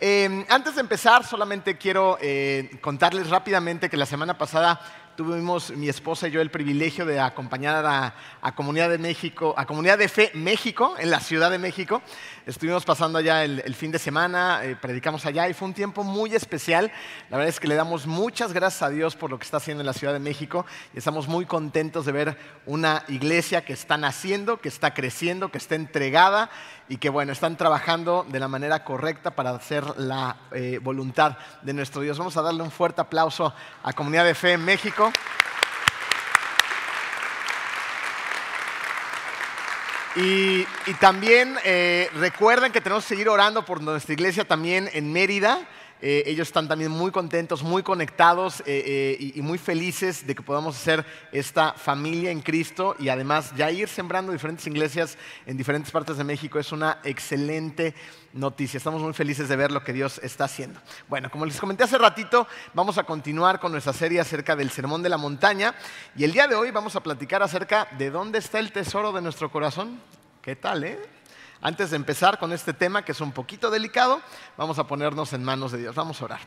Eh, antes de empezar, solamente quiero eh, contarles rápidamente que la semana pasada tuvimos mi esposa y yo el privilegio de acompañar a, a, Comunidad de México, a Comunidad de Fe México, en la Ciudad de México. Estuvimos pasando allá el, el fin de semana, eh, predicamos allá y fue un tiempo muy especial. La verdad es que le damos muchas gracias a Dios por lo que está haciendo en la Ciudad de México y estamos muy contentos de ver una iglesia que está naciendo, que está creciendo, que está entregada y que bueno, están trabajando de la manera correcta para hacer la eh, voluntad de nuestro Dios. Vamos a darle un fuerte aplauso a Comunidad de Fe en México. Y, también eh, recuerden que tenemos que seguir orando por nuestra iglesia también en Mérida. Eh, ellos están también muy contentos, muy conectados eh, eh, y, y, muy felices de que podamos hacer esta familia en Cristo y además ya ir sembrando diferentes iglesias en diferentes partes de México es una excelente noticia. Estamos muy felices de ver lo que Dios está haciendo. Bueno, como les comenté hace ratito, vamos a continuar con nuestra serie acerca del Sermón de la Montaña y el día de hoy vamos a platicar acerca de dónde está el tesoro de nuestro corazón. ¿Qué tal, eh? Antes de empezar con este tema, que es un poquito delicado, vamos a ponernos en manos de Dios. Vamos a orar.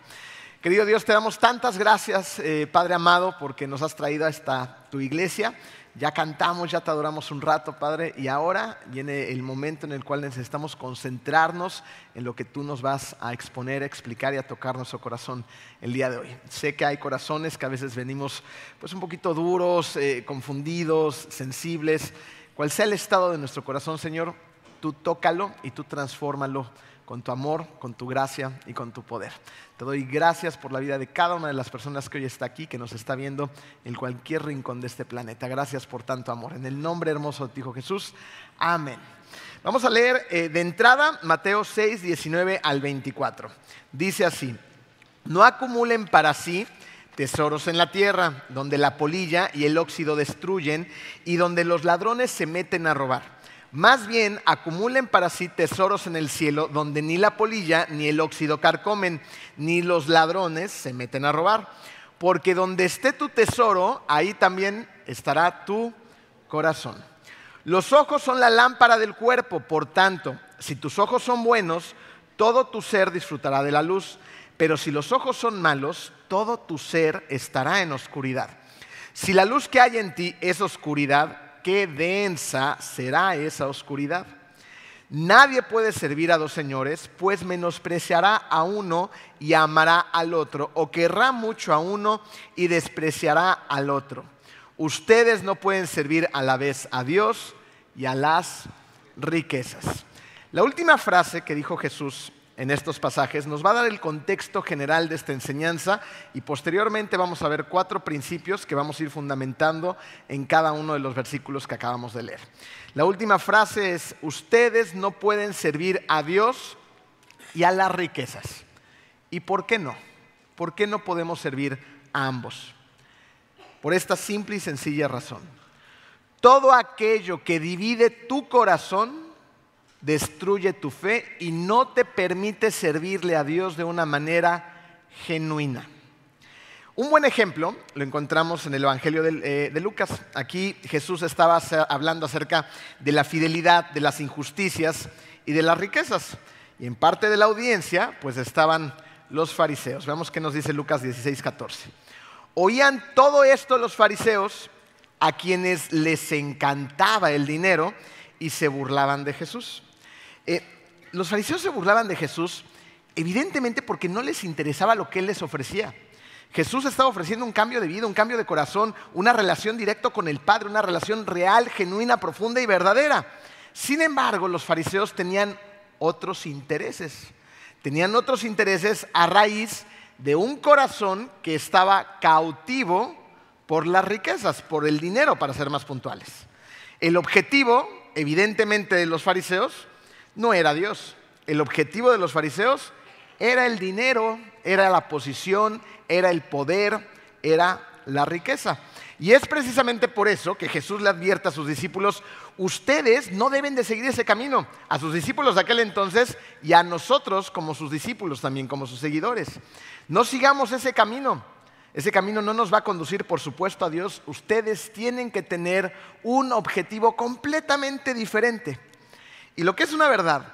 Querido Dios, te damos tantas gracias, eh, Padre amado, porque nos has traído a esta tu iglesia. Ya cantamos, ya te adoramos un rato, Padre, y ahora viene el momento en el cual necesitamos concentrarnos en lo que tú nos vas a exponer, a explicar y a tocar nuestro corazón el día de hoy. Sé que hay corazones que a veces venimos pues un poquito duros, eh, confundidos, sensibles. Cual sea el estado de nuestro corazón, Señor, tú tócalo y tú transfórmalo con tu amor, con tu gracia y con tu poder. Te doy gracias por la vida de cada una de las personas que hoy está aquí, que nos está viendo en cualquier rincón de este planeta. Gracias por tanto amor. En el nombre hermoso de tu Hijo Jesús. Amén. Vamos a leer eh, de entrada Mateo 6, 19 al 24. Dice así, no acumulen para sí tesoros en la tierra, donde la polilla y el óxido destruyen y donde los ladrones se meten a robar más bien acumulen para sí tesoros en el cielo donde ni la polilla ni el óxido carcomen, ni los ladrones se meten a robar. Porque donde esté tu tesoro, ahí también estará tu corazón. Los ojos son la lámpara del cuerpo, por tanto, si tus ojos son buenos, todo tu ser disfrutará de la luz. Pero si los ojos son malos, todo tu ser estará en oscuridad. Si la luz que hay en ti es oscuridad, qué densa será esa oscuridad. Nadie puede servir a dos señores, pues menospreciará a uno y amará al otro, o querrá mucho a uno y despreciará al otro. Ustedes no pueden servir a la vez a Dios y a las riquezas. La última frase que dijo Jesús en estos pasajes nos va a dar el contexto general de esta enseñanza y posteriormente vamos a ver cuatro principios que vamos a ir fundamentando en cada uno de los versículos que acabamos de leer. La última frase es, ustedes no pueden servir a Dios y a las riquezas. ¿Y por qué no? ¿Por qué no podemos servir a ambos? Por esta simple y sencilla razón. Todo aquello que divide tu corazón destruye tu fe y no te permite servirle a Dios de una manera genuina. Un buen ejemplo lo encontramos en el Evangelio de, eh, de, Lucas. Aquí Jesús estaba hablando acerca de la fidelidad, de las injusticias y de las riquezas. Y en parte de la audiencia, pues estaban los fariseos. Veamos qué nos dice Lucas 16, 14. Oían todo esto los fariseos, a quienes les encantaba el dinero y se burlaban de Jesús. Eh, los fariseos se burlaban de Jesús evidentemente porque no les interesaba lo que Él les ofrecía. Jesús estaba ofreciendo un cambio de vida, un cambio de corazón, una relación directa con el Padre, una relación real, genuina, profunda y verdadera. Sin embargo, los fariseos tenían otros intereses. Tenían otros intereses a raíz de un corazón que estaba cautivo por las riquezas, por el dinero, para ser más puntuales. El objetivo, evidentemente, de los fariseos no era Dios. El objetivo de los fariseos era el dinero, era la posición, era el poder, era la riqueza. Y es precisamente por eso que Jesús le advierte a sus discípulos, ustedes no deben de seguir ese camino, a sus discípulos de aquel entonces y a nosotros como sus discípulos también, como sus seguidores. No sigamos ese camino. Ese camino no nos va a conducir, por supuesto, a Dios. Ustedes tienen que tener un objetivo completamente diferente. Y lo que es una verdad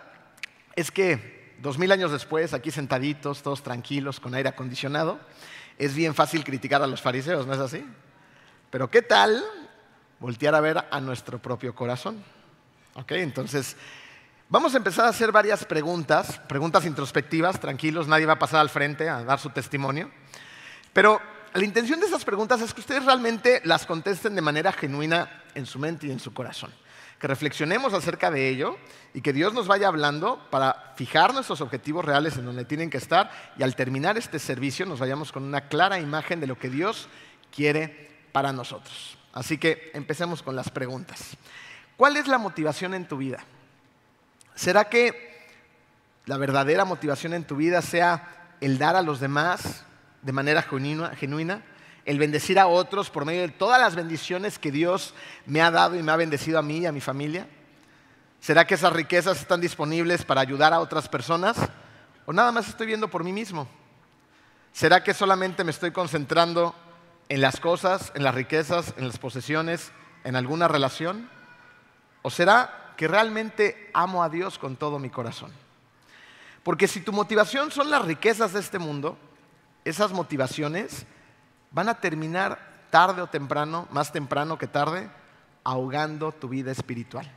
es que dos mil años después, aquí sentaditos, todos tranquilos, con aire acondicionado, es bien fácil criticar a los fariseos, ¿no es así? Pero ¿qué tal voltear a ver a nuestro propio corazón? ¿Ok? Entonces, vamos a empezar a hacer varias preguntas, preguntas introspectivas, tranquilos, nadie va a pasar al frente a dar su testimonio. Pero la intención de esas preguntas es que ustedes realmente las contesten de manera genuina en su mente y en su corazón. Que reflexionemos acerca de ello y que Dios nos vaya hablando para fijar nuestros objetivos reales en donde tienen que estar y al terminar este servicio nos vayamos con una clara imagen de lo que Dios quiere para nosotros. Así que empecemos con las preguntas. ¿Cuál es la motivación en tu vida? ¿Será que la verdadera motivación en tu vida sea el dar a los demás de manera genuina, el bendecir a otros por medio de todas las bendiciones que Dios me ha dado y me ha bendecido a mí y a mi familia? ¿Será que esas riquezas están disponibles para ayudar a otras personas? ¿O nada más estoy viendo por mí mismo? ¿Será que solamente me estoy concentrando en las cosas, en las riquezas, en las posesiones, en alguna relación? ¿O será que realmente amo a Dios con todo mi corazón? Porque si tu motivación son las riquezas de este mundo, esas motivaciones van a terminar tarde o temprano, más temprano que tarde, ahogando tu vida espiritual.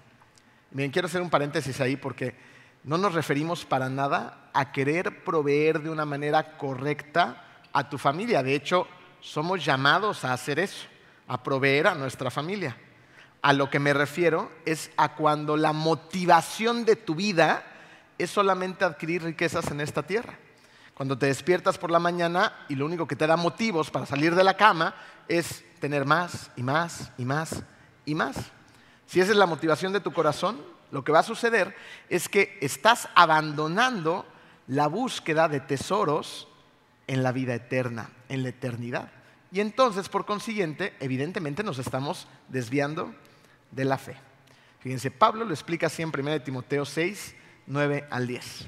Miren, quiero hacer un paréntesis ahí porque no nos referimos para nada a querer proveer de una manera correcta a tu familia. De hecho, somos llamados a hacer eso, a proveer a nuestra familia. A lo que me refiero es a cuando la motivación de tu vida es solamente adquirir riquezas en esta tierra. Cuando te despiertas por la mañana y lo único que te da motivos para salir de la cama es tener más y más y más y más. Si esa es la motivación de tu corazón, lo que va a suceder es que estás abandonando la búsqueda de tesoros en la vida eterna, en la eternidad. Y entonces, por consiguiente, evidentemente nos estamos desviando de la fe. Fíjense, Pablo lo explica así en 1 Timoteo 6, 9 al 10.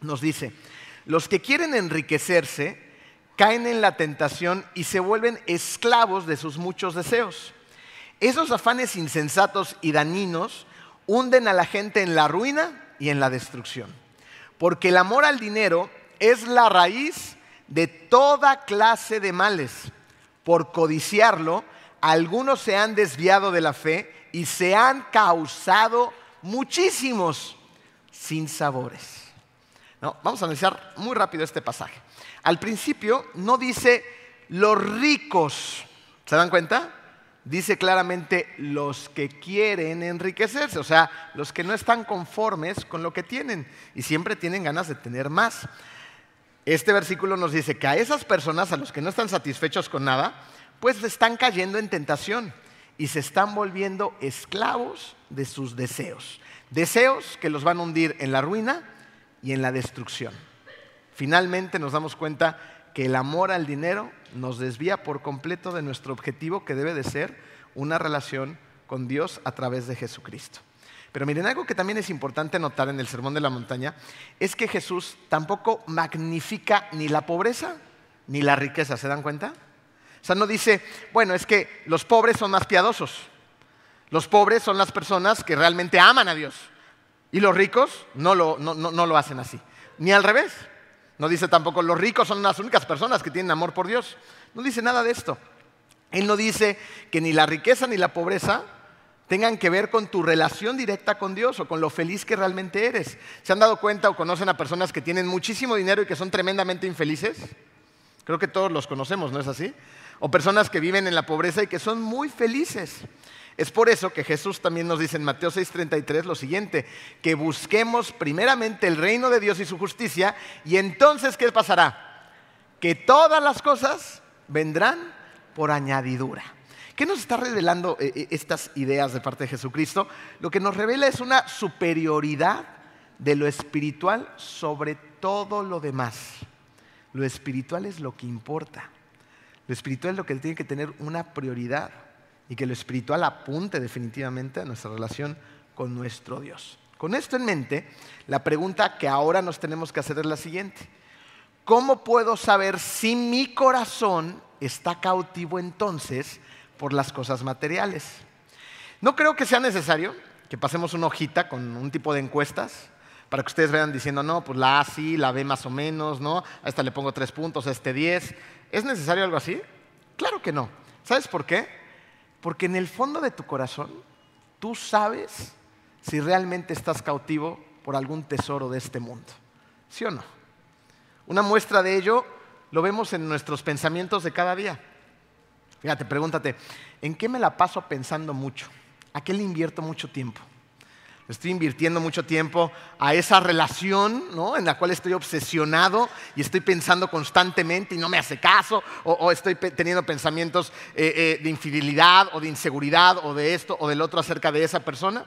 Nos dice, los que quieren enriquecerse caen en la tentación y se vuelven esclavos de sus muchos deseos. Esos afanes insensatos y dañinos hunden a la gente en la ruina y en la destrucción. Porque el amor al dinero es la raíz de toda clase de males. Por codiciarlo, algunos se han desviado de la fe y se han causado muchísimos sinsabores vamos a analizar muy rápido este pasaje. Al principio no dice los ricos, ¿se dan cuenta? Dice claramente los que quieren enriquecerse, o sea, los que no están conformes con lo que tienen y siempre tienen ganas de tener más. Este versículo nos dice que a esas personas, a los que no están satisfechos con nada, pues están cayendo en tentación y se están volviendo esclavos de sus deseos. Deseos que los van a hundir en la ruina y en la destrucción. Finalmente nos damos cuenta que el amor al dinero nos desvía por completo de nuestro objetivo que debe de ser una relación con Dios a través de Jesucristo. Pero miren, algo que también es importante notar en el Sermón de la Montaña es que Jesús tampoco magnifica ni la pobreza ni la riqueza, ¿se dan cuenta? O sea, no dice, bueno, es que los pobres son más piadosos. Los pobres son las personas que realmente aman a Dios. Y los ricos no lo, no, no, lo hacen así. Ni al revés. No dice tampoco, los ricos son las únicas personas que tienen amor por Dios. No dice nada de esto. Él no dice que ni la riqueza ni la pobreza tengan que ver con tu relación directa con Dios o con lo feliz que realmente eres. ¿Se han dado cuenta o conocen a personas que tienen muchísimo dinero y que son tremendamente infelices? Creo que todos los conocemos, ¿no es así? O personas que viven en la pobreza y que son muy felices. Es por eso que Jesús también nos dice en Mateo 6:33 lo siguiente, que busquemos primeramente el reino de Dios y su justicia y entonces ¿qué pasará? Que todas las cosas vendrán por añadidura. ¿Qué nos está revelando eh, eh, estas ideas de parte de Jesucristo? Lo que nos revela es una superioridad de lo espiritual sobre todo lo demás. Lo espiritual es lo que importa. Lo espiritual es lo que tiene que tener una prioridad y que lo espiritual apunte definitivamente a nuestra relación con nuestro Dios. Con esto en mente, la pregunta que ahora nos tenemos que hacer es la siguiente. ¿Cómo puedo saber si mi corazón está cautivo entonces por las cosas materiales? No creo que sea necesario que pasemos una hojita con un tipo de encuestas para que ustedes vean diciendo, no, pues la A sí, la B más o menos, ¿no? A esta le pongo tres puntos, a este diez. ¿Es necesario algo así? Claro que no. ¿Sabes por qué? Porque en el fondo de tu corazón tú sabes si realmente estás cautivo por algún tesoro de este mundo. ¿Sí o no? Una muestra de ello lo vemos en nuestros pensamientos de cada día. Fíjate, pregúntate, ¿en qué me la paso pensando mucho? ¿A qué le invierto mucho tiempo? Estoy invirtiendo mucho tiempo a esa relación en la cual estoy obsesionado y estoy pensando constantemente y no me hace caso, o, estoy teniendo pensamientos eh, eh, de infidelidad o de inseguridad o de esto o del otro acerca de esa persona.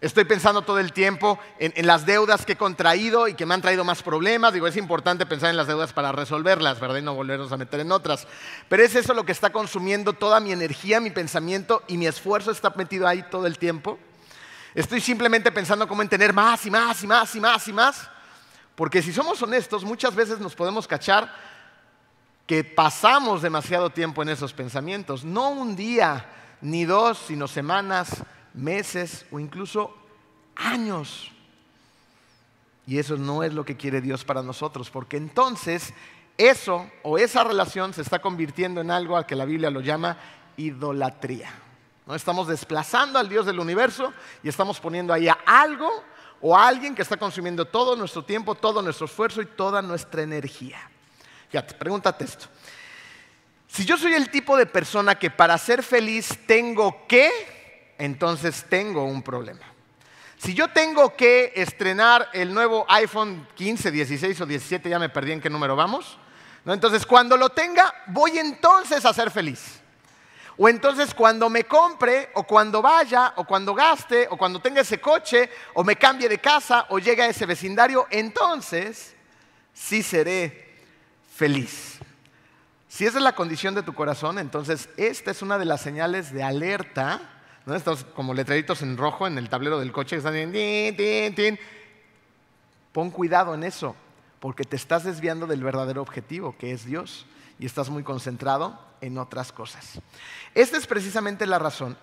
Estoy pensando todo el tiempo en, las deudas que he contraído y que me han traído más problemas. Digo, es importante pensar en las deudas para resolverlas, ¿verdad? Y no volvernos a meter en otras. Pero es eso lo que está consumiendo toda mi energía, mi pensamiento y mi esfuerzo está metido ahí todo el tiempo. Estoy simplemente pensando cómo en tener más y más y más y más y más. Porque si somos honestos, muchas veces nos podemos cachar que pasamos demasiado tiempo en esos pensamientos. No un día, ni dos, sino semanas, meses o incluso años. Y eso no es lo que quiere Dios para nosotros, porque entonces eso o esa relación se está convirtiendo en algo al que la Biblia lo llama idolatría. ¿No? Estamos desplazando al Dios del universo y estamos poniendo ahí a algo o a alguien que está consumiendo todo nuestro tiempo, todo nuestro esfuerzo y toda nuestra energía. Fíjate, pregúntate esto. Si yo soy el tipo de persona que para ser feliz tengo que entonces tengo un problema. Si yo tengo que estrenar el nuevo iPhone 15, 16 o 17, ya me perdí en qué número vamos, ¿no? entonces cuando lo tenga, voy entonces a ser feliz. O entonces cuando me compre, o cuando vaya, o cuando gaste, o cuando tenga ese coche, o me cambie de casa, o llegue a ese vecindario, entonces sí seré feliz. Si esa es la condición de tu corazón, entonces esta es una de las señales de alerta ¿no? Estos como letreritos en rojo en el tablero del coche que están tin, Pon cuidado en eso, porque te estás desviando del verdadero objetivo, que es Dios, y estás muy concentrado en otras cosas. Esta es precisamente la razón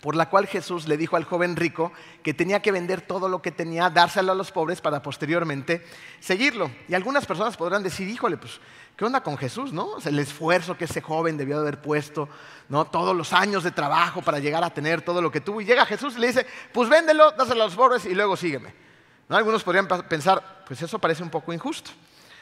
por la cual Jesús le dijo al joven rico que tenía que vender todo lo que tenía, dárselo a los pobres para posteriormente seguirlo. Y algunas personas podrán decir, híjole, pues, ¿qué onda con Jesús? ¿no? el esfuerzo que ese joven debió de haber puesto, ¿no? todos los años de trabajo para llegar a tener todo lo que tuvo. Y llega Jesús y le dice, pues véndelo, dáselo a los pobres y luego sígueme. ¿No? Algunos podrían pensar, pues eso parece un poco injusto.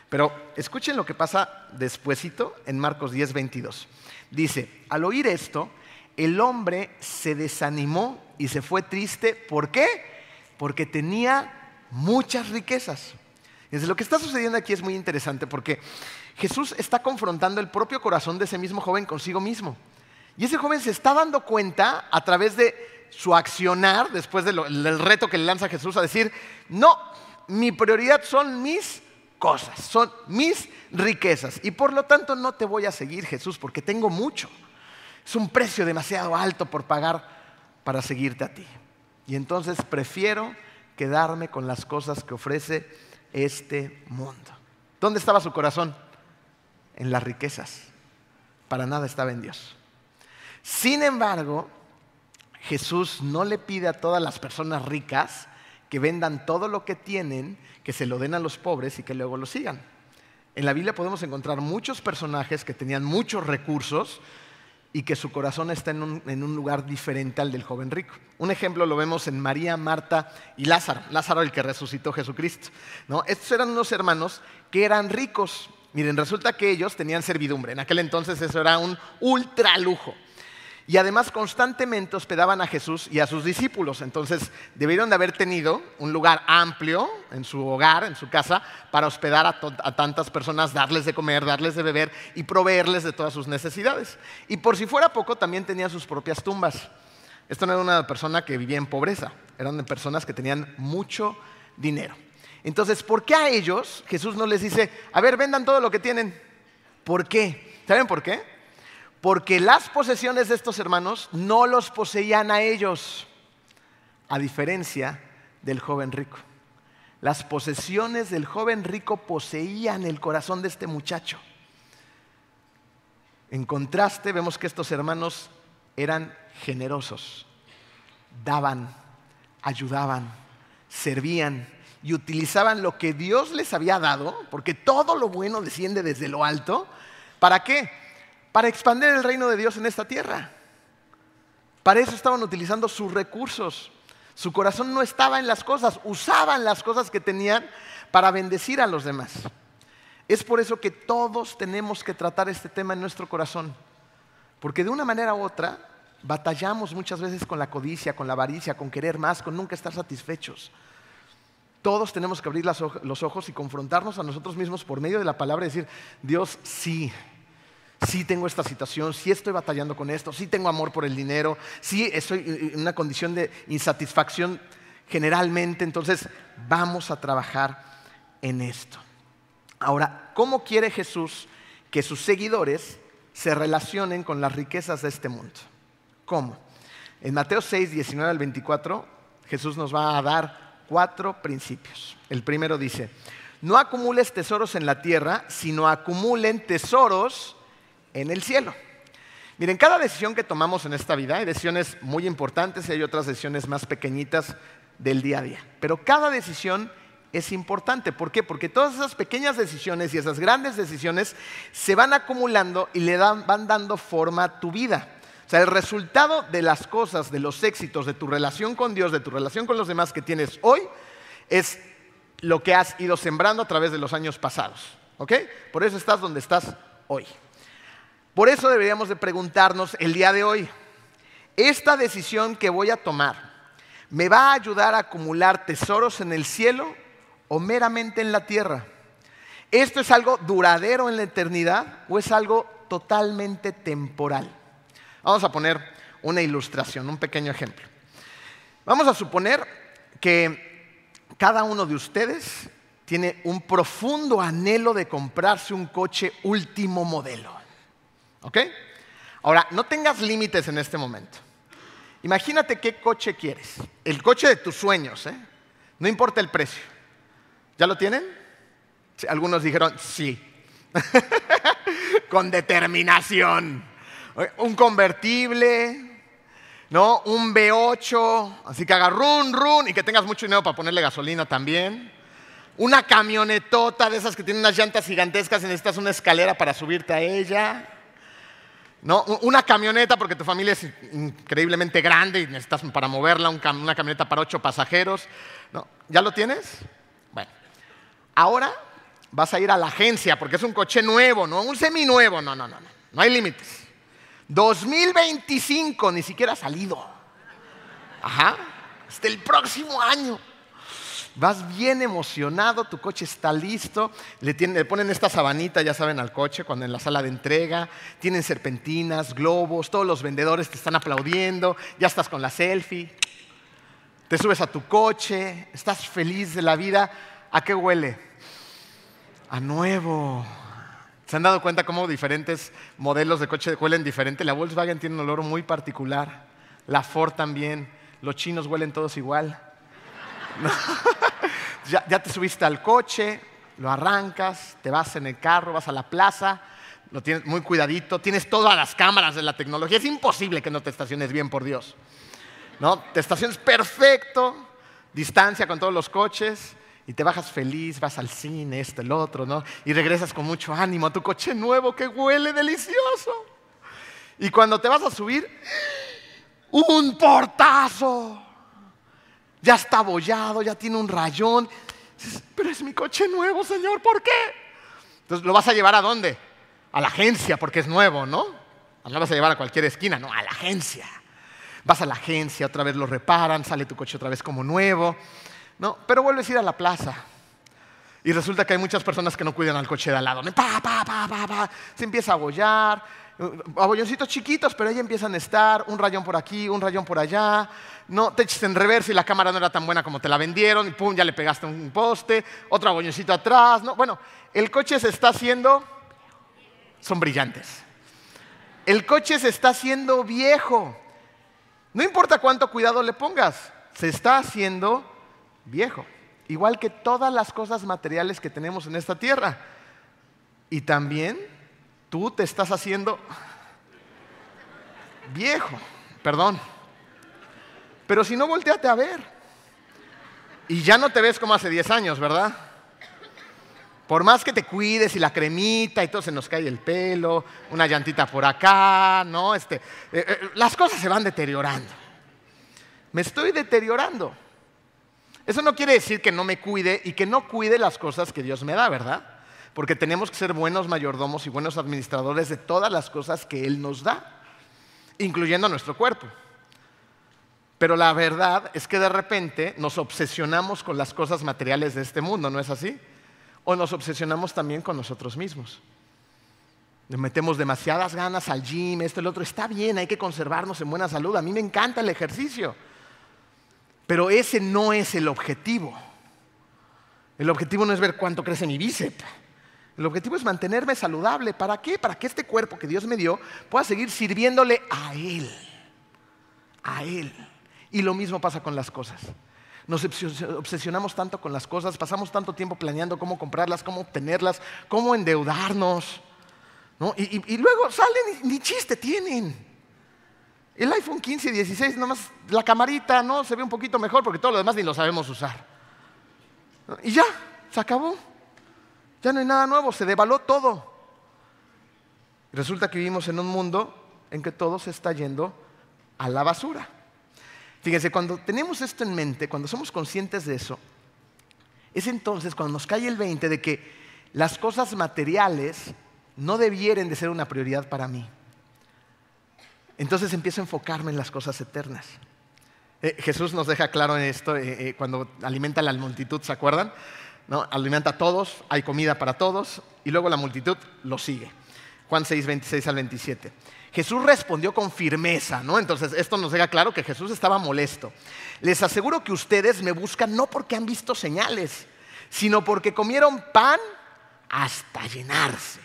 Pero escuchen lo que pasa despuesito en Marcos 10, 22. Dice, al oír esto, el hombre se desanimó y se fue triste. ¿Por qué? Porque tenía muchas riquezas. Entonces, lo que está sucediendo aquí es muy interesante porque Jesús está confrontando el propio corazón de ese mismo joven consigo mismo. Y ese joven se está dando cuenta a través de su accionar, después del reto que le lanza Jesús, a decir, no, mi prioridad son mis son mis riquezas. Y por lo tanto no te voy a seguir, Jesús, porque tengo mucho. Es un precio demasiado alto por pagar para seguirte a ti. Y entonces prefiero quedarme con las cosas que ofrece este mundo. ¿Dónde estaba su corazón? En las riquezas. Para nada estaba en Dios. Sin embargo, Jesús no le pide a todas las personas ricas que vendan todo lo que tienen, que se lo den a los pobres y que luego lo sigan. En la Biblia podemos encontrar muchos personajes que tenían muchos recursos, y que su corazón está en un, lugar diferente al del joven rico. Un ejemplo lo vemos en María, Marta y Lázaro, Lázaro el que resucitó Jesucristo. ¿no? Estos eran unos hermanos que eran ricos. Miren, resulta que ellos tenían servidumbre. En aquel entonces eso era un ultra lujo y además constantemente hospedaban a Jesús y a sus discípulos. Entonces debieron de haber tenido un lugar amplio en su hogar, en su casa, para hospedar a, tantas personas, darles de comer, darles de beber y proveerles de todas sus necesidades. Y por si fuera poco, también tenían sus propias tumbas. Esto no era una persona que vivía en pobreza, eran personas que tenían mucho dinero. Entonces, ¿por qué a ellos Jesús no les dice, a ver, vendan todo lo que tienen? ¿Por qué? ¿Saben por qué? Porque las posesiones de estos hermanos no los poseían a ellos, a diferencia del joven rico. Las posesiones del joven rico poseían el corazón de este muchacho. En contraste, vemos que estos hermanos eran generosos, daban, ayudaban, servían y utilizaban lo que Dios les había dado, porque todo lo bueno desciende desde lo alto, ¿para qué? Para expandir el reino de Dios en esta tierra. Para eso estaban utilizando sus recursos. Su corazón no estaba en las cosas, usaban las cosas que tenían para bendecir a los demás. Es por eso que todos tenemos que tratar este tema en nuestro corazón, porque de una manera u otra batallamos muchas veces con la codicia, con la avaricia, con querer más, con nunca estar satisfechos. Todos tenemos que abrir los ojos y confrontarnos a nosotros mismos por medio de la palabra y decir, Dios, sí, sí tengo esta situación, sí estoy batallando con esto, sí tengo amor por el dinero, sí estoy en una condición de insatisfacción generalmente, entonces vamos a trabajar en esto. Ahora, ¿cómo quiere Jesús que sus seguidores se relacionen con las riquezas de este mundo? ¿Cómo? En Mateo 6, 19 al 24, Jesús nos va a dar cuatro principios. El primero dice, no acumules tesoros en la tierra, sino acumulen tesoros en el cielo. Miren, cada decisión que tomamos en esta vida, hay decisiones muy importantes y hay otras decisiones más pequeñitas del día a día, pero cada decisión es importante. ¿Por qué? Porque todas esas pequeñas decisiones y esas grandes decisiones se van acumulando y le van dando forma a tu vida. O sea, el resultado de las cosas, de los éxitos, de tu relación con Dios, de tu relación con los demás que tienes hoy, es lo que has ido sembrando a través de los años pasados. ¿Ok? Por eso estás donde estás hoy. Por eso deberíamos de preguntarnos el día de hoy, ¿esta decisión que voy a tomar me va a ayudar a acumular tesoros en el cielo o meramente en la tierra? ¿Esto es algo duradero en la eternidad o es algo totalmente temporal? Vamos a poner una ilustración, un pequeño ejemplo. Vamos a suponer que cada uno de ustedes tiene un profundo anhelo de comprarse un coche último modelo. ¿Ok? Ahora, no tengas límites en este momento. Imagínate qué coche quieres. El coche de tus sueños, ¿eh? No importa el precio. ¿Ya lo tienen? Algunos dijeron sí. Con determinación un convertible, ¿no? Un V8, así que haga run, run y que tengas mucho dinero para ponerle gasolina también. Una camionetota de esas que tienen unas llantas gigantescas y necesitas una escalera para subirte a ella. ¿No? Una camioneta porque tu familia es increíblemente grande y necesitas para moverla una camioneta para ocho pasajeros. ¿No? ¿Ya lo tienes? Bueno, ahora vas a ir a la agencia porque es un coche nuevo, no un seminuevo. No, no, no, no. No hay límites. 2025 ni siquiera ha salido. Ajá, hasta el próximo año. Vas bien emocionado, tu coche está listo, le, ponen esta sabanita, ya saben, al coche cuando en la sala de entrega, tienen serpentinas, globos, todos los vendedores te están aplaudiendo, ya estás con la selfie, te subes a tu coche, estás feliz de la vida. ¿A qué huele? A nuevo. ¿Se han dado cuenta cómo diferentes modelos de coche huelen diferente? La Volkswagen tiene un olor muy particular, la Ford también, los chinos huelen todos igual. ya, te subiste al coche, lo arrancas, te vas en el carro, vas a la plaza, lo tienes muy cuidadito, tienes todas las cámaras de la tecnología, es imposible que no te estaciones bien, por Dios. ¿No? Te estaciones perfecto, distancia con todos los coches, y te bajas feliz, vas al cine, esto, el otro, ¿no? Y regresas con mucho ánimo a tu coche nuevo que huele delicioso. Y cuando te vas a subir, un portazo. Ya está abollado, ya tiene un rayón. Pero es mi coche nuevo, Señor, ¿por qué? Entonces, ¿lo vas a llevar a dónde? A la agencia, porque es nuevo, ¿no? No lo vas a llevar a cualquier esquina, no, a la agencia. Vas a la agencia, otra vez lo reparan, sale tu coche otra vez como nuevo. No, pero vuelves a ir a la plaza. Y resulta que hay muchas personas que no cuidan al coche de al lado. Se empieza a abollar. Abolloncitos chiquitos, pero ahí empiezan a estar. Un rayón por aquí, un rayón por allá. No, te echas en reverso y la cámara no era tan buena como te la vendieron. Y pum, ya le pegaste un poste. Otro abolloncito atrás. No, bueno, el coche se está haciendo. Son brillantes. El coche se está haciendo viejo. No importa cuánto cuidado le pongas, se está haciendo viejo, igual que todas las cosas materiales que tenemos en esta tierra. Y también tú te estás haciendo viejo, perdón. Pero si no, volteate a ver. Y ya no te ves como hace 10 años, ¿verdad? Por más que te cuides y la cremita y todo se nos cae el pelo, una llantita por acá, ¿no? Este, eh, eh, las cosas se van deteriorando. Me estoy deteriorando. Eso no quiere decir que no me cuide y que no cuide las cosas que Dios me da, ¿verdad? Porque tenemos que ser buenos mayordomos y buenos administradores de todas las cosas que Él nos da, incluyendo nuestro cuerpo. Pero la verdad es que de repente nos obsesionamos con las cosas materiales de este mundo, ¿no es así? O nos obsesionamos también con nosotros mismos. Le metemos demasiadas ganas al gym, esto, el otro. Está bien, hay que conservarnos en buena salud. A mí me encanta el ejercicio. Pero ese no es el objetivo. El objetivo no es ver cuánto crece mi bíceps. El objetivo es mantenerme saludable. ¿Para qué? Para que este cuerpo que Dios me dio pueda seguir sirviéndole a Él. A Él. Y lo mismo pasa con las cosas. Nos obsesionamos tanto con las cosas, pasamos tanto tiempo planeando cómo comprarlas, cómo obtenerlas, cómo endeudarnos. Y, luego salen y ni chiste tienen. El iPhone 15 y 16, nomás la camarita no se ve un poquito mejor porque todo lo demás ni lo sabemos usar. Y ya, se acabó. Ya no hay nada nuevo, se devaló todo. Resulta que vivimos en un mundo en que todo se está yendo a la basura. Fíjense, cuando tenemos esto en mente, cuando somos conscientes de eso, es entonces cuando nos cae el 20 de que las cosas materiales no debieren de ser una prioridad para mí. Entonces empiezo a enfocarme en las cosas eternas. Eh, Jesús nos deja claro en esto eh, eh, cuando alimenta la multitud, ¿se acuerdan? ¿No? alimenta a todos, hay comida para todos, y luego la multitud lo sigue. Juan 6, 26 al 27. Jesús respondió con firmeza, ¿no? Entonces, esto nos deja claro que Jesús estaba molesto. Les aseguro que ustedes me buscan no porque han visto señales, sino porque comieron pan hasta llenarse.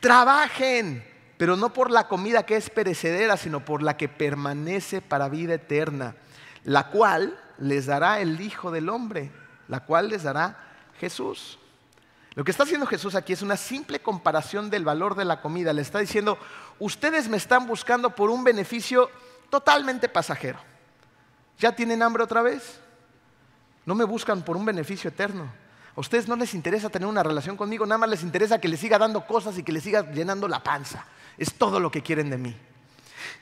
Trabajen, pero no por la comida que es perecedera, sino por la que permanece para vida eterna, la cual les dará el Hijo del Hombre, la cual les dará Jesús. Lo que está haciendo Jesús aquí es una simple comparación del valor de la comida. Le está diciendo, ustedes me están buscando por un beneficio totalmente pasajero. ¿Ya tienen hambre otra vez? No me buscan por un beneficio eterno. A ustedes no les interesa tener una relación conmigo, nada más les interesa que les siga dando cosas y que les siga llenando la panza. Es todo lo que quieren de mí.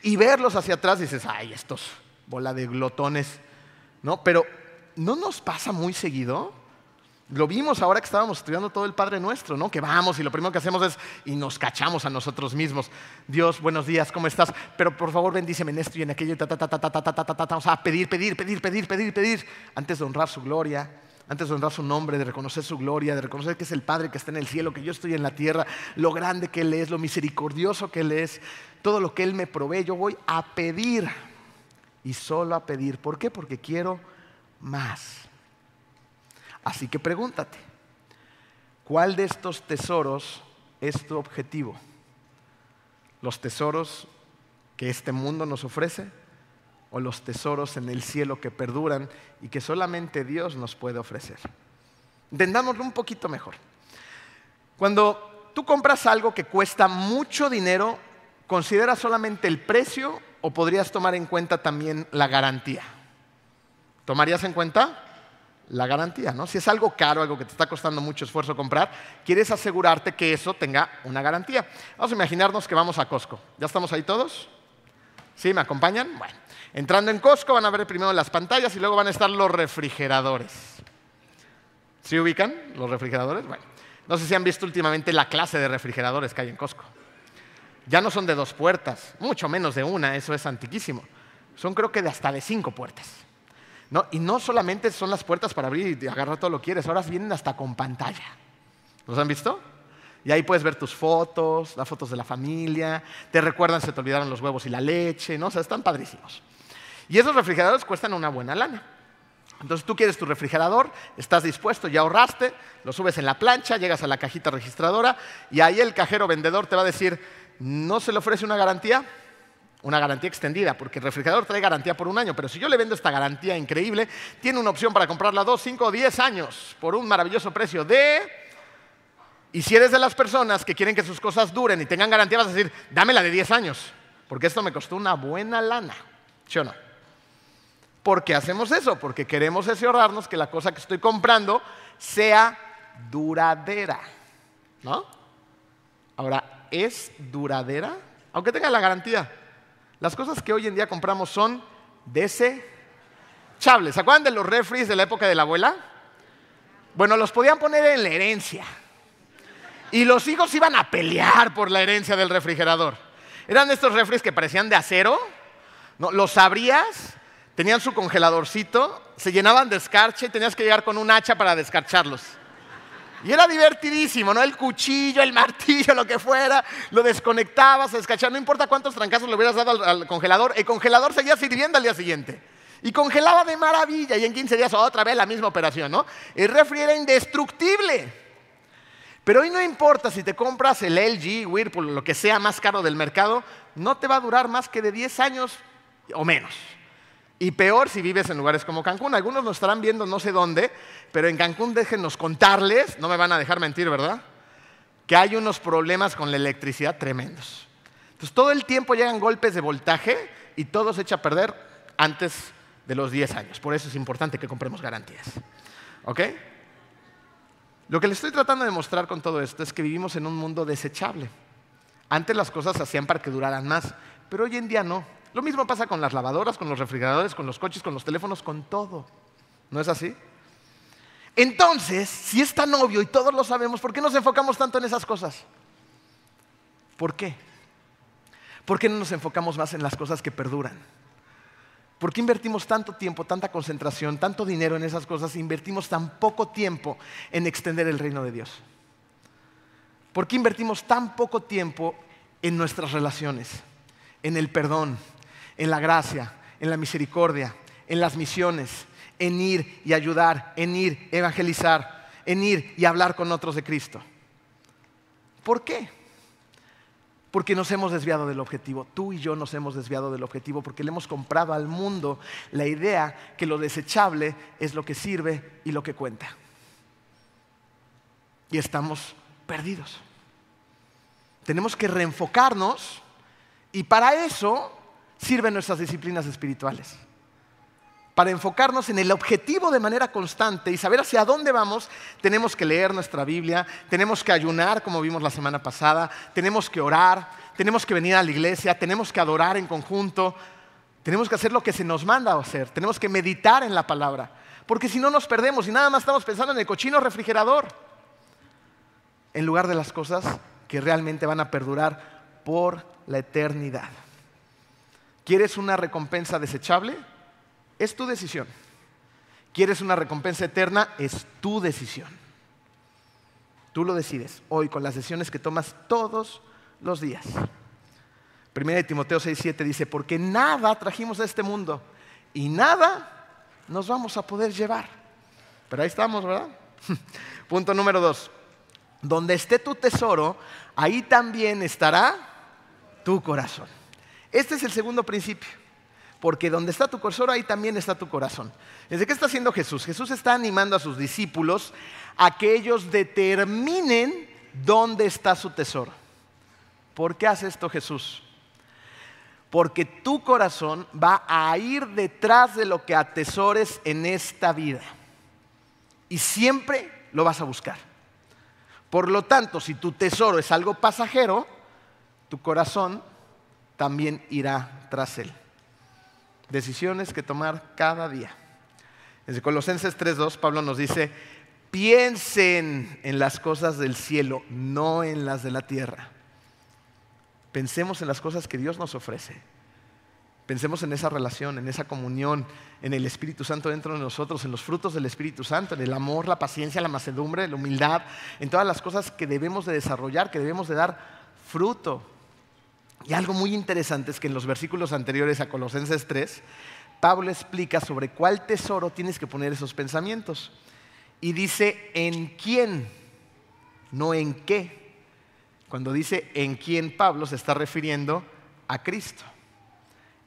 Y verlos hacia atrás dices, ay, estos bola de glotones. ¿No? Pero ¿no nos pasa muy seguido? Lo vimos ahora que estábamos estudiando todo el Padre Nuestro, ¿no? Que vamos y lo primero que hacemos es y nos cachamos a nosotros mismos. Dios, buenos días, ¿cómo estás? Pero por favor bendíceme en esto y en aquello. Ta, ta, ta, ta, ta, ta, ta, O sea, pedir, pedir, pedir, pedir, pedir, pedir. Antes de honrar su gloria, antes de honrar su nombre, de reconocer su gloria, de reconocer que es el Padre que está en el cielo, que yo estoy en la tierra, lo grande que Él es, lo misericordioso que Él es, todo lo que Él me provee. Yo voy a pedir y solo a pedir. ¿Por qué? Porque quiero más. Así que pregúntate, ¿cuál de estos tesoros es tu objetivo? ¿Los tesoros que este mundo nos ofrece o los tesoros en el cielo que perduran y que solamente Dios nos puede ofrecer? Entendámoslo un poquito mejor. Cuando tú compras algo que cuesta mucho dinero, ¿consideras solamente el precio o podrías tomar en cuenta también la garantía? ¿Tomarías en cuenta? La garantía, ¿no? Si es algo caro, algo que te está costando mucho esfuerzo comprar, quieres asegurarte que eso tenga una garantía. Vamos a imaginarnos que vamos a Costco. ¿Ya estamos ahí todos? ¿Sí? ¿Me acompañan? Bueno, entrando en Costco van a ver primero las pantallas y luego van a estar los refrigeradores. ¿Sí ubican los refrigeradores? Bueno, no sé si han visto últimamente la clase de refrigeradores que hay en Costco. Ya no son de dos puertas, mucho menos de una, eso es antiquísimo. Son creo que de hasta de cinco puertas. Y no solamente son las puertas para abrir y agarrar todo lo que quieres, ahora vienen hasta con pantalla. ¿Los han visto? Y ahí puedes ver tus fotos, las fotos de la familia, te recuerdan si te olvidaron los huevos y la leche, ¿no? O sea, están padrísimos. Y esos refrigeradores cuestan una buena lana. Entonces tú quieres tu refrigerador, estás dispuesto, ya ahorraste, lo subes en la plancha, llegas a la cajita registradora y ahí el cajero vendedor te va a decir, ¿no se le ofrece una garantía? Una garantía extendida, porque el refrigerador trae garantía por un año, pero si yo le vendo esta garantía increíble, tiene una opción para comprarla dos, cinco o diez años por un maravilloso precio de... Y si eres de las personas que quieren que sus cosas duren y tengan garantía, vas a decir, dámela de diez años, porque esto me costó una buena lana, ¿sí o no? ¿Por qué hacemos eso? Porque queremos asegurarnos que la cosa que estoy comprando sea duradera. ¿No? Ahora, ¿es duradera? Aunque tenga la garantía. Las cosas que hoy en día compramos son desechables. ¿Se acuerdan de los refries de la época de la abuela? Bueno, los podían poner en la herencia. Y los hijos iban a pelear por la herencia del refrigerador. Eran estos refres que parecían de acero. ¿no? Los abrías, tenían su congeladorcito, se llenaban de escarcha y tenías que llegar con un hacha para descarcharlos. Y era divertidísimo, ¿no? El cuchillo, el martillo, lo que fuera, lo desconectabas, descachar, no importa cuántos trancazos le hubieras dado al, al, congelador, el congelador seguía sirviendo al día siguiente. Y congelaba de maravilla y en 15 días otra vez la misma operación, ¿no? El refri era indestructible. Pero hoy no importa si te compras el LG, Whirlpool, lo que sea más caro del mercado, no te va a durar más que de 10 años o menos. Y peor si vives en lugares como Cancún. Algunos nos estarán viendo no sé dónde, pero en Cancún déjenos contarles, no me van a dejar mentir, ¿verdad? Que hay unos problemas con la electricidad tremendos. Entonces todo el tiempo llegan golpes de voltaje y todo se echa a perder antes de los 10 años. Por eso es importante que compremos garantías. ¿Ok? Lo que les estoy tratando de mostrar con todo esto es que vivimos en un mundo desechable. Antes las cosas se hacían para que duraran más, pero hoy en día no. Lo mismo pasa con las lavadoras, con los refrigeradores, con los coches, con los teléfonos, con todo. ¿No es así? Entonces, si es tan obvio y todos lo sabemos, ¿por qué nos enfocamos tanto en esas cosas? ¿Por qué? ¿Por qué no nos enfocamos más en las cosas que perduran? ¿Por qué invertimos tanto tiempo, tanta concentración, tanto dinero en esas cosas e invertimos tan poco tiempo en extender el reino de Dios? ¿Por qué invertimos tan poco tiempo en nuestras relaciones, en el perdón, en la gracia, en la misericordia, en las misiones, en ir y ayudar, en ir, evangelizar, en ir y hablar con otros de Cristo? ¿Por qué? Porque nos hemos desviado del objetivo. Tú y yo nos hemos desviado del objetivo porque le hemos comprado al mundo la idea que lo desechable es lo que sirve y lo que cuenta. Y estamos perdidos. Tenemos que reenfocarnos y para eso sirven nuestras disciplinas espirituales. Para enfocarnos en el objetivo de manera constante y saber hacia dónde vamos, tenemos que leer nuestra Biblia, tenemos que ayunar, como vimos la semana pasada, tenemos que orar, tenemos que venir a la iglesia, tenemos que adorar en conjunto, tenemos que hacer lo que se nos manda hacer, tenemos que meditar en la palabra, porque si no nos perdemos y nada más estamos pensando en el cochino refrigerador, en lugar de las cosas que realmente van a perdurar por la eternidad. ¿Quieres una recompensa desechable? Es tu decisión. ¿Quieres una recompensa eterna? Es tu decisión. Tú lo decides hoy con las decisiones que tomas todos los días. Primera de Timoteo 6:7 dice, porque nada trajimos a este mundo y nada nos vamos a poder llevar. Pero ahí estamos, ¿verdad? Punto número dos. Donde esté tu tesoro, ahí también estará tu corazón. Este es el segundo principio. Porque donde está tu corazón, ahí también está tu corazón. ¿Desde qué está haciendo Jesús? Jesús está animando a sus discípulos a que ellos determinen dónde está su tesoro. ¿Por qué hace esto Jesús? Porque tu corazón va a ir detrás de lo que atesores en esta vida. Y siempre lo vas a buscar. Por lo tanto, si tu tesoro es algo pasajero, tu corazón también irá tras él decisiones que tomar cada día. Desde Colosenses 3.2, Pablo nos dice, piensen en las cosas del cielo, no en las de la tierra. Pensemos en las cosas que Dios nos ofrece. Pensemos en esa relación, en esa comunión, en el Espíritu Santo dentro de nosotros, en los frutos del Espíritu Santo, en el amor, la paciencia, la macedumbre, la humildad, en todas las cosas que debemos de desarrollar, que debemos de dar fruto. Y algo muy interesante es que en los versículos anteriores a Colosenses 3, Pablo explica sobre cuál tesoro tienes que poner esos pensamientos. Y dice, ¿en quién? No en qué. Cuando dice en quién Pablo se está refiriendo a Cristo.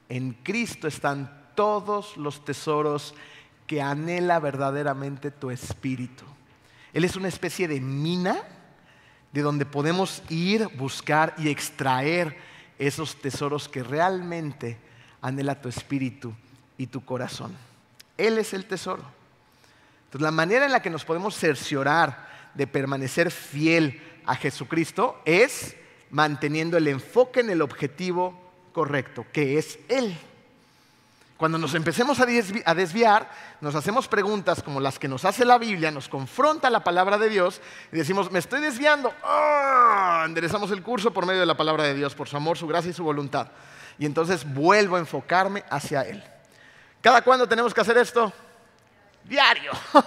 En Cristo están todos los tesoros que anhela verdaderamente tu espíritu. Él es una especie de mina de donde podemos ir, buscar y extraer esos tesoros que realmente anhela tu espíritu y tu corazón. Él es el tesoro. Entonces, la manera en la que nos podemos cerciorar de permanecer fiel a Jesucristo es manteniendo el enfoque en el objetivo correcto, que es Él. Cuando nos empecemos a desviar, nos hacemos preguntas como las que nos hace la Biblia, nos confronta la palabra de Dios y decimos, me estoy desviando. ¡Ah! Enderezamos el curso por medio de la palabra de Dios, por su amor, su gracia y su voluntad. Y entonces vuelvo a enfocarme hacia Él. ¿Cada cuándo tenemos que hacer esto? Diario.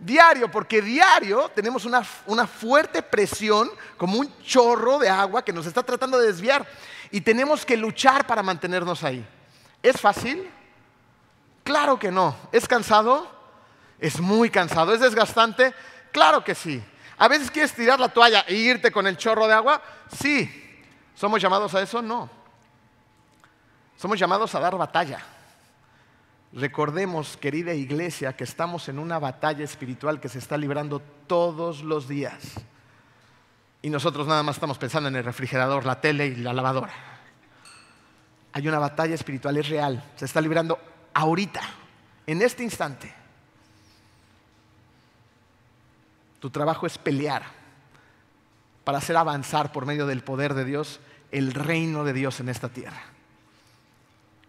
diario, porque diario tenemos una, una, fuerte presión, como un chorro de agua que nos está tratando de desviar. Y tenemos que luchar para mantenernos ahí. ¿Es fácil? Claro que no. ¿Es cansado? Es muy cansado. ¿Es desgastante? Claro que sí. ¿A veces quieres tirar la toalla e irte con el chorro de agua? Sí. ¿Somos llamados a eso? No. Somos llamados a dar batalla. Recordemos, querida iglesia, que estamos en una batalla espiritual que se está librando todos los días. Y nosotros nada más estamos pensando en el refrigerador, la tele y la lavadora. Hay una batalla espiritual, es real, se está librando ahorita, en este instante. Tu trabajo es pelear para hacer avanzar por medio del poder de Dios el reino de Dios en esta tierra.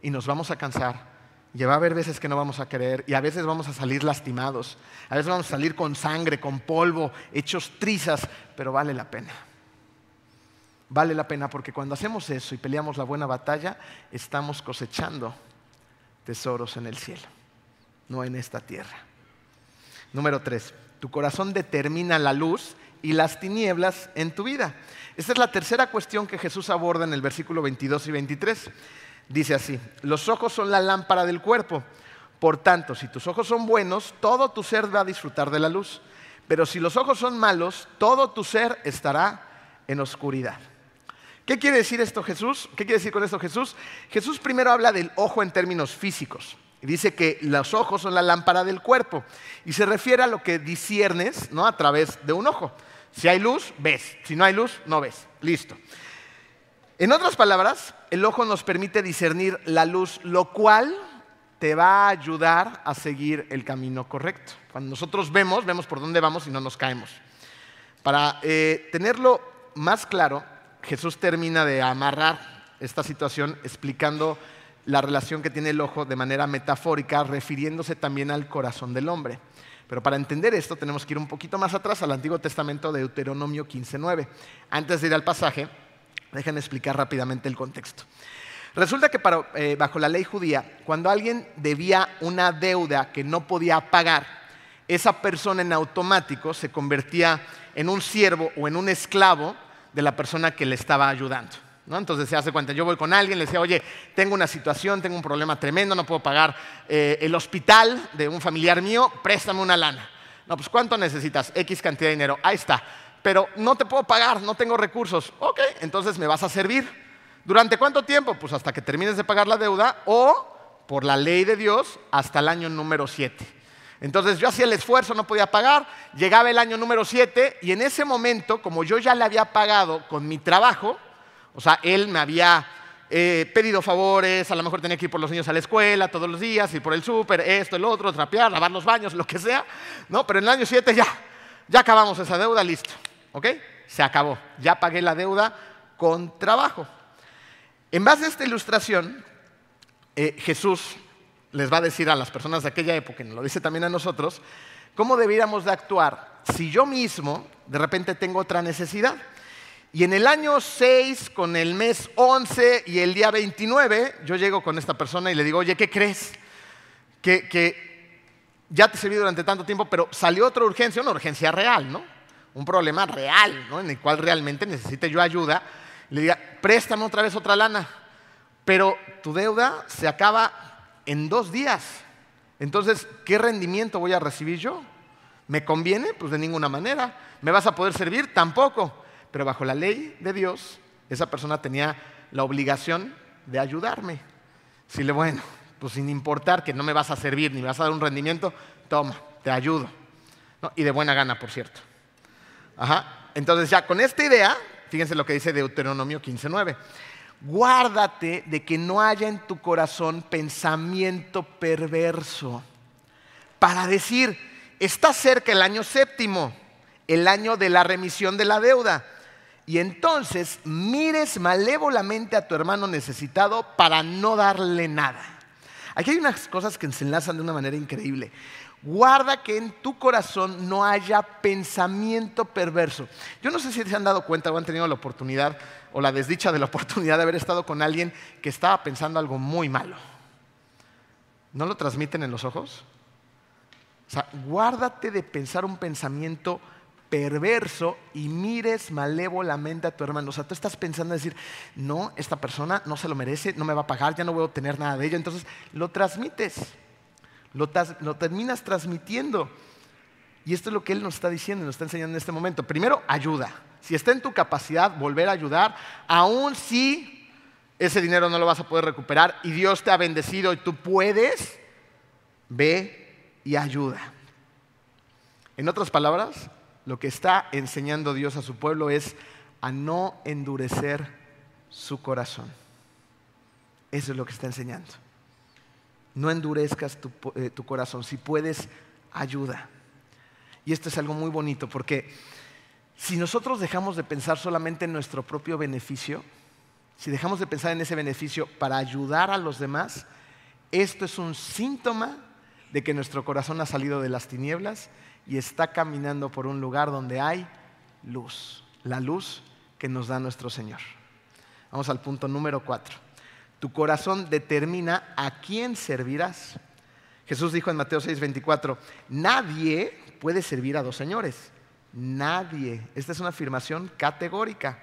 Y nos vamos a cansar, y va a haber veces que no vamos a querer, y a veces vamos a salir lastimados, a veces vamos a salir con sangre, con polvo, hechos trizas, pero vale la pena. Vale la pena porque cuando hacemos eso y peleamos la buena batalla, estamos cosechando tesoros en el cielo, no en esta tierra. Número tres, tu corazón determina la luz y las tinieblas en tu vida. Esta es la tercera cuestión que Jesús aborda en el versículo 22 y 23. Dice así, los ojos son la lámpara del cuerpo. Por tanto, si tus ojos son buenos, todo tu ser va a disfrutar de la luz. Pero si los ojos son malos, todo tu ser estará en oscuridad. ¿Qué quiere decir esto Jesús? ¿Qué quiere decir con esto Jesús? Jesús primero habla del ojo en términos físicos. dice que los ojos son la lámpara del cuerpo. Y se refiere a lo que disiernes ¿no? a través de un ojo. Si hay luz, ves. Si no hay luz, no ves. Listo. En otras palabras, el ojo nos permite discernir la luz, lo cual te va a ayudar a seguir el camino correcto. Cuando nosotros vemos, vemos por dónde vamos y no nos caemos. Para eh, tenerlo más claro, Jesús termina de amarrar esta situación explicando la relación que tiene el ojo de manera metafórica, refiriéndose también al corazón del hombre. Pero para entender esto tenemos que ir un poquito más atrás al Antiguo Testamento de Deuteronomio 15.9. Antes de ir al pasaje, déjenme explicar rápidamente el contexto. Resulta que eh, bajo la ley judía, cuando alguien debía una deuda que no podía pagar, esa persona en automático se convertía en un siervo o en un esclavo de la persona que le estaba ayudando. ¿no? Entonces se hace cuenta, yo voy con alguien, le decía, oye, tengo una situación, tengo un problema tremendo, no puedo pagar eh, el hospital de un familiar mío, préstame una lana. No, pues ¿cuánto necesitas? X cantidad de dinero. Ahí está. Pero no te puedo pagar, no tengo recursos. Ok, entonces me vas a servir. ¿Durante cuánto tiempo? Pues hasta que termines de pagar la deuda o, por la ley de Dios, hasta el año número 7. Entonces yo hacía el esfuerzo, no podía pagar, llegaba el año número 7 y en ese momento, como yo ya le había pagado con mi trabajo, o sea, él me había eh, pedido favores, a lo mejor tenía que ir por los niños a la escuela todos los días, ir por el súper, esto, el otro, trapear, lavar los baños, lo que sea, ¿no? Pero en el año 7 ya, ya acabamos esa deuda, listo, ¿ok? Se acabó, ya pagué la deuda con trabajo. En base a esta ilustración, eh, Jesús les va a decir a las personas de aquella época, y nos lo dice también a nosotros, cómo deberíamos de actuar si yo mismo de repente tengo otra necesidad. Y en el año 6, con el mes 11 y el día 29, yo llego con esta persona y le digo, oye, ¿qué crees? Que, que ya te serví durante tanto tiempo, pero salió otra urgencia, una urgencia real, ¿no? Un problema real, ¿no? En el cual realmente necesite yo ayuda. Le diga, préstame otra vez otra lana, pero tu deuda se acaba en dos días. Entonces, ¿qué rendimiento voy a recibir yo? ¿Me conviene? Pues de ninguna manera. ¿Me vas a poder servir? Tampoco. Pero bajo la ley de Dios, esa persona tenía la obligación de ayudarme. Si le bueno, pues sin importar que no me vas a servir ni me vas a dar un rendimiento, toma, te ayudo. Y de buena gana, por cierto. Ajá. Entonces ya con esta idea, fíjense lo que dice Deuteronomio 15.9. guárdate de que no haya en tu corazón pensamiento perverso para decir, está cerca el año séptimo, el año de la remisión de la deuda. Y entonces mires malévolamente a tu hermano necesitado para no darle nada. Aquí hay unas cosas que se enlazan de una manera increíble. Guarda que en tu corazón no haya pensamiento perverso. Yo no sé si se han dado cuenta o han tenido la oportunidad o la desdicha de la oportunidad de haber estado con alguien que estaba pensando algo muy malo. ¿No lo transmiten en los ojos? O sea, guárdate de pensar un pensamiento perverso y mires malévolamente a tu hermano. O sea, tú estás pensando en decir, no, esta persona no se lo merece, no me va a pagar, ya no voy a obtener nada de ello. Entonces lo transmites, lo, terminas transmitiendo. Y esto es lo que Él nos está diciendo, nos está enseñando en este momento. Primero, ayuda. Si está en tu capacidad volver a ayudar, aun si ese dinero no lo vas a poder recuperar y Dios te ha bendecido y tú puedes, ve y ayuda. En otras palabras, lo que está enseñando Dios a su pueblo es a no endurecer su corazón. Eso es lo que está enseñando. No endurezcas tu, eh, tu corazón. Si puedes, ayuda. Y esto es algo muy bonito porque si nosotros dejamos de pensar solamente en nuestro propio beneficio, si dejamos de pensar en ese beneficio para ayudar a los demás, esto es un síntoma de que nuestro corazón ha salido de las tinieblas y está caminando por un lugar donde hay luz, la luz que nos da nuestro Señor. Vamos al punto número cuatro. Tu corazón determina a quién servirás. Jesús dijo en Mateo 6:24, nadie puede servir a dos señores. Nadie. Esta es una afirmación categórica.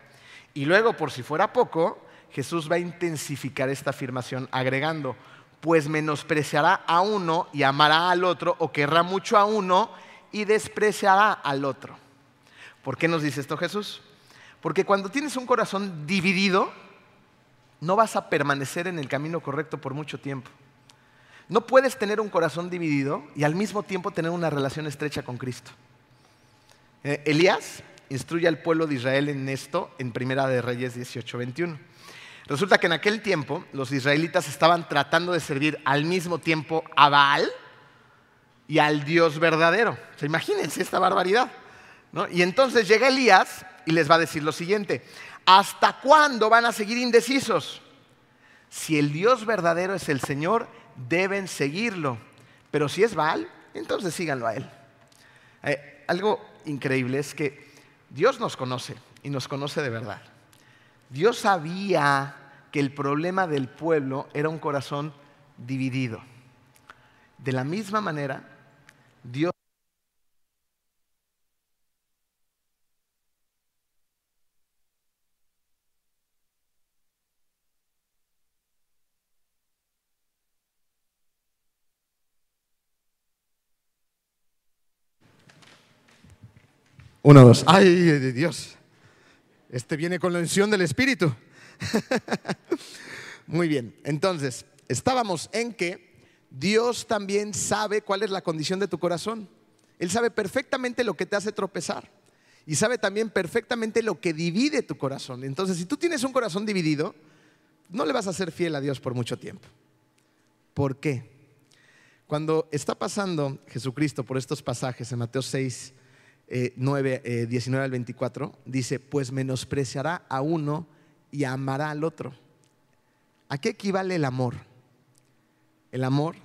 Y luego, por si fuera poco, Jesús va a intensificar esta afirmación agregando, pues menospreciará a uno y amará al otro, o querrá mucho a uno y despreciará al otro. ¿Por qué nos dice esto Jesús? Porque cuando tienes un corazón dividido, no vas a permanecer en el camino correcto por mucho tiempo. No puedes tener un corazón dividido y al mismo tiempo tener una relación estrecha con Cristo. Eh, Elías instruye al pueblo de Israel en esto en Primera de Reyes 18:21. Resulta que en aquel tiempo los israelitas estaban tratando de servir al mismo tiempo a Baal y al Dios verdadero. imagínense esta barbaridad. Y entonces llega Elías y les va a decir lo siguiente, ¿hasta cuándo van a seguir indecisos? Si el Dios verdadero es el Señor, deben seguirlo. Pero si es Baal, entonces síganlo a él. Eh, algo increíble es que Dios nos conoce y nos conoce de verdad. Dios sabía que el problema del pueblo era un corazón dividido. De la misma manera, Dios Uno, dos. Ay, Dios. Este viene con la unción del Espíritu. Muy bien. Entonces, estábamos en que Dios también sabe cuál es la condición de tu corazón. Él sabe perfectamente lo que te hace tropezar y sabe también perfectamente lo que divide tu corazón. Entonces, si tú tienes un corazón dividido, no le vas a ser fiel a Dios por mucho tiempo. ¿Por qué? Cuando está pasando Jesucristo por estos pasajes en Mateo 6, 9, 19 al 24, dice, pues menospreciará a uno y amará al otro. ¿A qué equivale el amor? El amor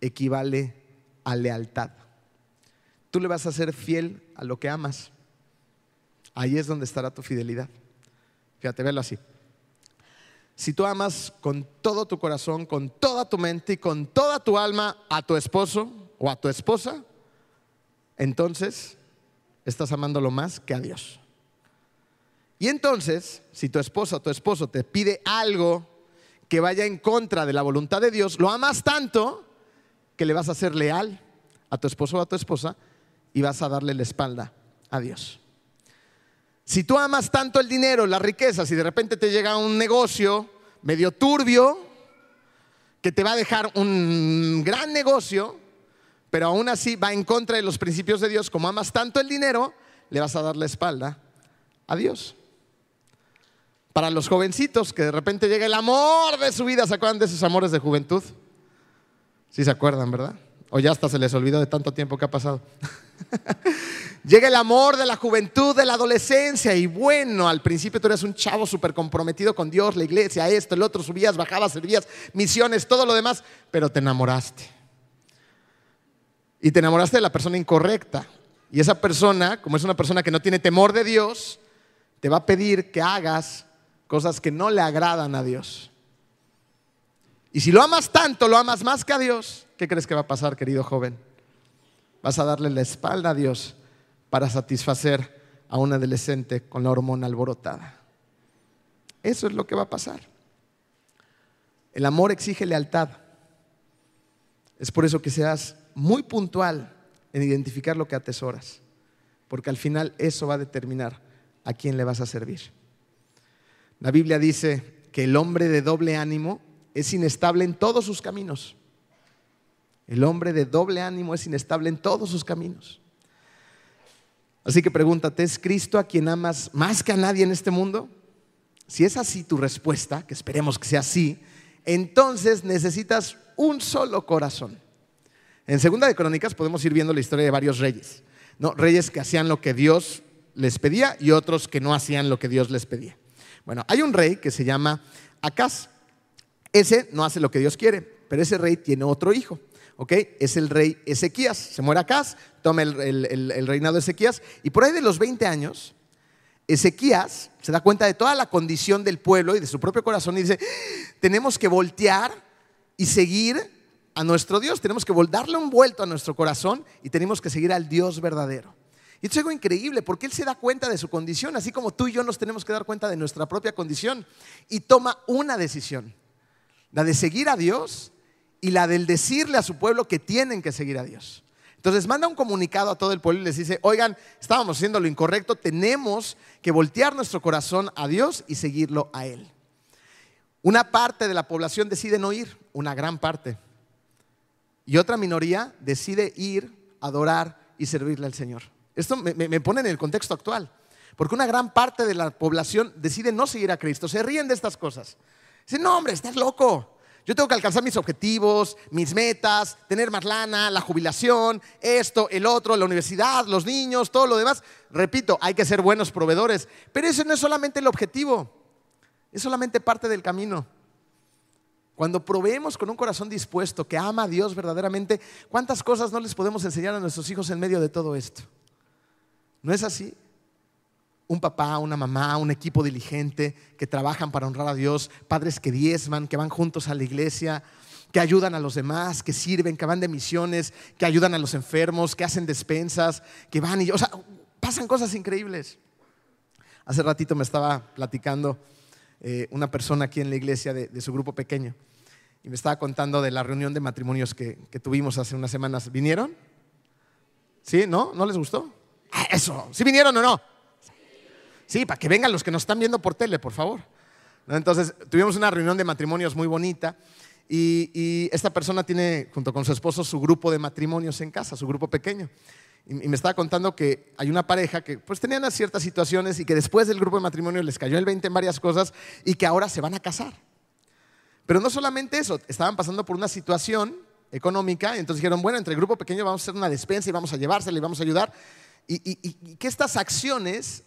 equivale a lealtad. Tú le vas a ser fiel a lo que amas. Ahí es donde estará tu fidelidad. Fíjate, verlo así. Si tú amas con todo tu corazón, con toda tu mente y con toda tu alma a tu esposo o a tu esposa, entonces estás amándolo más que a Dios. Y entonces, si tu esposa o tu esposo te pide algo que vaya en contra de la voluntad de Dios, lo amas tanto que le vas a ser leal a tu esposo o a tu esposa y vas a darle la espalda a Dios. Si tú amas tanto el dinero, las riquezas y de repente te llega un negocio medio turbio que te va a dejar un gran negocio, pero aún así va en contra de los principios de Dios, como amas tanto el dinero, le vas a dar la espalda a Dios. Para los jovencitos que de repente llega el amor de su vida, ¿se acuerdan de esos amores de juventud? Sí se acuerdan, ¿verdad? O ya hasta se les olvidó de tanto tiempo que ha pasado. Llega el amor de la juventud, de la adolescencia y bueno, al principio tú eres un chavo súper comprometido con Dios, la iglesia, esto, el otro, subías, bajabas, servías, misiones, todo lo demás, pero te enamoraste. Y te enamoraste de la persona incorrecta. Y esa persona, como es una persona que no tiene temor de Dios, te va a pedir que hagas cosas que no le agradan a Dios. Y si lo amas tanto, lo amas más que a Dios, ¿qué crees que va a pasar, querido joven? Vas a darle la espalda a Dios para satisfacer a un adolescente con la hormona alborotada. Eso es lo que va a pasar. El amor exige lealtad. Es por eso que seas muy puntual en identificar lo que atesoras, porque al final eso va a determinar a quién le vas a servir. La Biblia dice que el hombre de doble ánimo es inestable en todos sus caminos. El hombre de doble ánimo es inestable en todos sus caminos. Así que pregúntate, ¿es Cristo a quien amas más que a nadie en este mundo? Si es así tu respuesta, que esperemos que sea así, entonces necesitas un solo corazón. En Segunda de Crónicas podemos ir viendo la historia de varios reyes. ¿no? Reyes que hacían lo que Dios les pedía y otros que no hacían lo que Dios les pedía. Bueno, hay un rey que se llama Acaz. Ese no hace lo que Dios quiere, pero ese rey tiene otro hijo. ¿ok? Es el rey Ezequías. Se muere Acaz, toma el, reinado de Ezequías y por ahí de los 20 años, Ezequías se da cuenta de toda la condición del pueblo y de su propio corazón y dice, tenemos que voltear y seguir a nuestro Dios, tenemos que darle un vuelto a nuestro corazón y tenemos que seguir al Dios verdadero. Y esto es algo increíble porque él se da cuenta de su condición, así como tú y yo nos tenemos que dar cuenta de nuestra propia condición y toma una decisión, la de seguir a Dios y la del decirle a su pueblo que tienen que seguir a Dios. Entonces manda un comunicado a todo el pueblo y les dice, oigan, estábamos haciendo lo incorrecto, tenemos que voltear nuestro corazón a Dios y seguirlo a Él. Una parte de la población decide no ir, una gran parte. Y otra minoría decide ir, adorar y servirle al Señor. Esto me, pone en el contexto actual, porque una gran parte de la población decide no seguir a Cristo, se ríen de estas cosas. Dicen, no hombre, estás loco. Yo tengo que alcanzar mis objetivos, mis metas, tener más lana, la jubilación, esto, el otro, la universidad, los niños, todo lo demás. Repito, hay que ser buenos proveedores, pero eso no es solamente el objetivo, es solamente parte del camino. Cuando proveemos con un corazón dispuesto, que ama a Dios verdaderamente, ¿cuántas cosas no les podemos enseñar a nuestros hijos en medio de todo esto? ¿No es así? un papá, una mamá, un equipo diligente que trabajan para honrar a Dios, padres que diezman, que van juntos a la iglesia, que ayudan a los demás, que sirven, que van de misiones, que ayudan a los enfermos, que hacen despensas, que van y, o sea, pasan cosas increíbles. Hace ratito me estaba platicando eh, una persona aquí en la iglesia de, su grupo pequeño y me estaba contando de la reunión de matrimonios que, que tuvimos hace unas semanas. ¿Vinieron? ¿Sí? ¿No? ¿No les gustó? Ah, eso, ¿sí vinieron o no? Sí, para que vengan los que nos están viendo por tele, por favor. Entonces, tuvimos una reunión de matrimonios muy bonita y, esta persona tiene, junto con su esposo, su grupo de matrimonios en casa, su grupo pequeño. Y, me estaba contando que hay una pareja que pues tenían ciertas situaciones y que después del grupo de matrimonio les cayó el 20 en varias cosas y que ahora se van a casar. Pero no solamente eso, estaban pasando por una situación económica, entonces dijeron, bueno, entre el grupo pequeño vamos a hacer una despensa y vamos a llevársela y vamos a ayudar. Y, y que estas acciones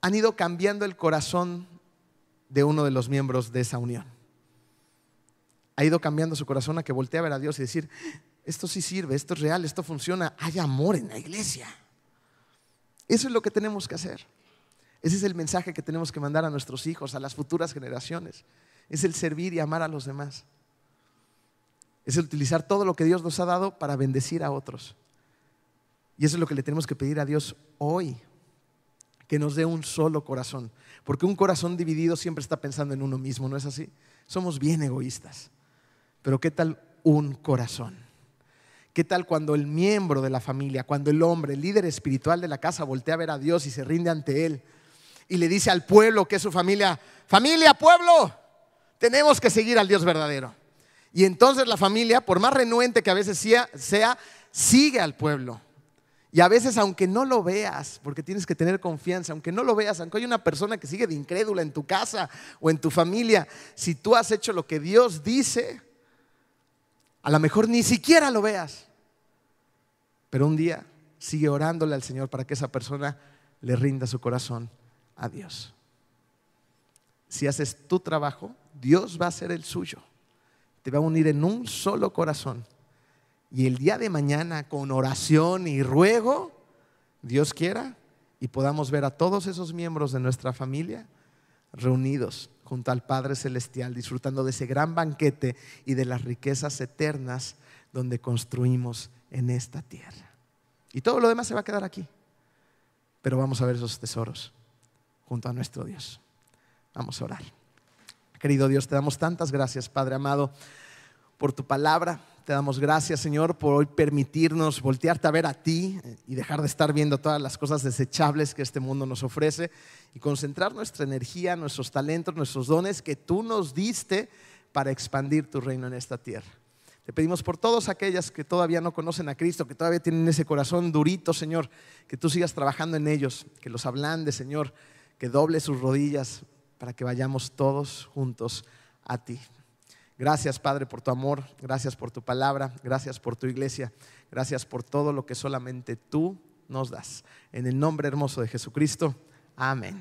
han ido cambiando el corazón de uno de los miembros de esa unión. Ha ido cambiando su corazón a que voltee a ver a Dios y decir, esto sí sirve, esto es real, esto funciona, hay amor en la iglesia. Eso es lo que tenemos que hacer. Ese es el mensaje que tenemos que mandar a nuestros hijos, a las futuras generaciones. Es el servir y amar a los demás. Es el utilizar todo lo que Dios nos ha dado para bendecir a otros. Y eso es lo que le tenemos que pedir a Dios hoy, que nos dé un solo corazón. Porque un corazón dividido siempre está pensando en uno mismo, ¿no es así? Somos bien egoístas. Pero ¿qué tal un corazón? ¿Qué tal cuando el miembro de la familia, cuando el hombre, el líder espiritual de la casa, voltea a ver a Dios y se rinde ante Él y le dice al pueblo que es su familia, familia, pueblo, tenemos que seguir al Dios verdadero. Y entonces la familia, por más renuente que a veces sea, sea sigue al pueblo Y a veces, aunque no lo veas, porque tienes que tener confianza, aunque no lo veas, aunque hay una persona que sigue de incrédula en tu casa o en tu familia, si tú has hecho lo que Dios dice, a lo mejor ni siquiera lo veas. Pero un día sigue orándole al Señor para que esa persona le rinda su corazón a Dios. Si haces tu trabajo, Dios va a hacer el suyo. Te va a unir en un solo corazón y el día de mañana con oración y ruego, Dios quiera, y podamos ver a todos esos miembros de nuestra familia reunidos junto al Padre Celestial, disfrutando de ese gran banquete y de las riquezas eternas donde construimos en esta tierra. Y todo lo demás se va a quedar aquí, pero vamos a ver esos tesoros junto a nuestro Dios. Vamos a orar. Querido Dios, te damos tantas gracias, Padre amado, por tu palabra te damos gracias, Señor, por hoy permitirnos voltearte a ver a ti y dejar de estar viendo todas las cosas desechables que este mundo nos ofrece y concentrar nuestra energía, nuestros talentos, nuestros dones que tú nos diste para expandir tu reino en esta tierra. Te pedimos por todas aquellas que todavía no conocen a Cristo, que todavía tienen ese corazón durito, Señor, que tú sigas trabajando en ellos, que los ablandes, Señor, que doble sus rodillas para que vayamos todos juntos a ti. Gracias, Padre, por tu amor, gracias por tu palabra, gracias por tu iglesia, gracias por todo lo que solamente tú nos das. En el nombre hermoso de Jesucristo, amén.